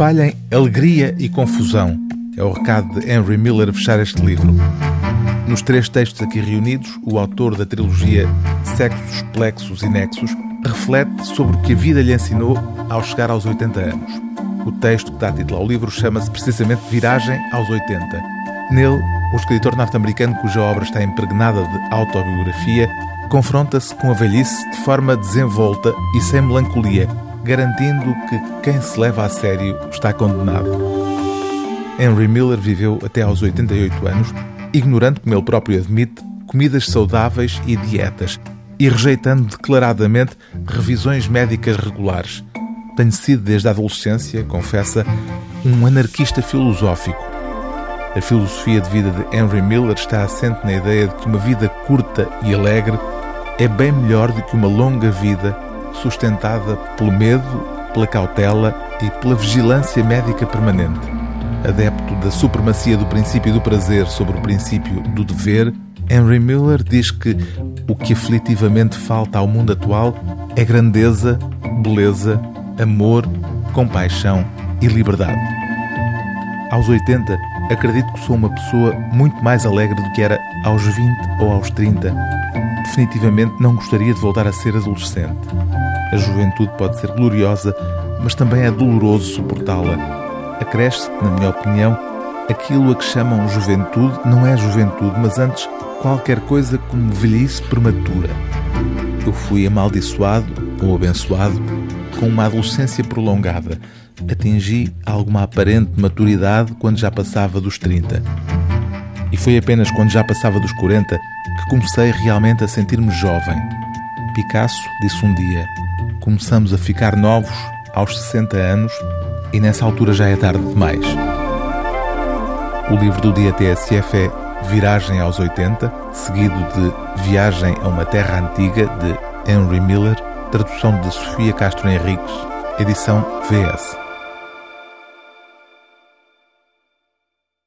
Espalhem alegria e confusão. É o recado de Henry Miller a fechar este livro. Nos três textos aqui reunidos, o autor da trilogia Sexos, Plexos e Nexos reflete sobre o que a vida lhe ensinou ao chegar aos 80 anos. O texto que dá título ao livro chama-se precisamente Viragem aos 80. Nele, o escritor norte-americano, cuja obra está impregnada de autobiografia, confronta-se com a velhice de forma desenvolta e sem melancolia, garantindo que quem se leva a sério está condenado. Henry Miller viveu até aos 88 anos, ignorando, como ele próprio admite, comidas saudáveis e dietas, e rejeitando declaradamente revisões médicas regulares. Tenho sido, desde a adolescência, confessa, um anarquista filosófico. A filosofia de vida de Henry Miller está assente na ideia de que uma vida curta e alegre é bem melhor do que uma longa vida sustentada pelo medo, pela cautela e pela vigilância médica permanente. Adepto da supremacia do princípio do prazer sobre o princípio do dever, Henry Miller diz que o que aflitivamente falta ao mundo atual é grandeza, beleza, amor, compaixão e liberdade. Aos 80, acredito que sou uma pessoa muito mais alegre do que era aos 20 ou aos 30. Definitivamente não gostaria de voltar a ser adolescente. A juventude pode ser gloriosa, mas também é doloroso suportá-la. Acresce, na minha opinião, aquilo a que chamam juventude não é juventude, mas antes qualquer coisa como velhice prematura. Eu fui amaldiçoado ou abençoado com uma adolescência prolongada. Atingi alguma aparente maturidade quando já passava dos 30. E foi apenas quando já passava dos 40 que comecei realmente a sentir-me jovem. Picasso disse um dia: começamos a ficar novos aos 60 anos e nessa altura já é tarde demais. O livro do dia TSF é Viragem aos 80, seguido de Viagem a uma Terra Antiga, de Henry Miller, tradução de Sofia Castro Henriques, edição VS.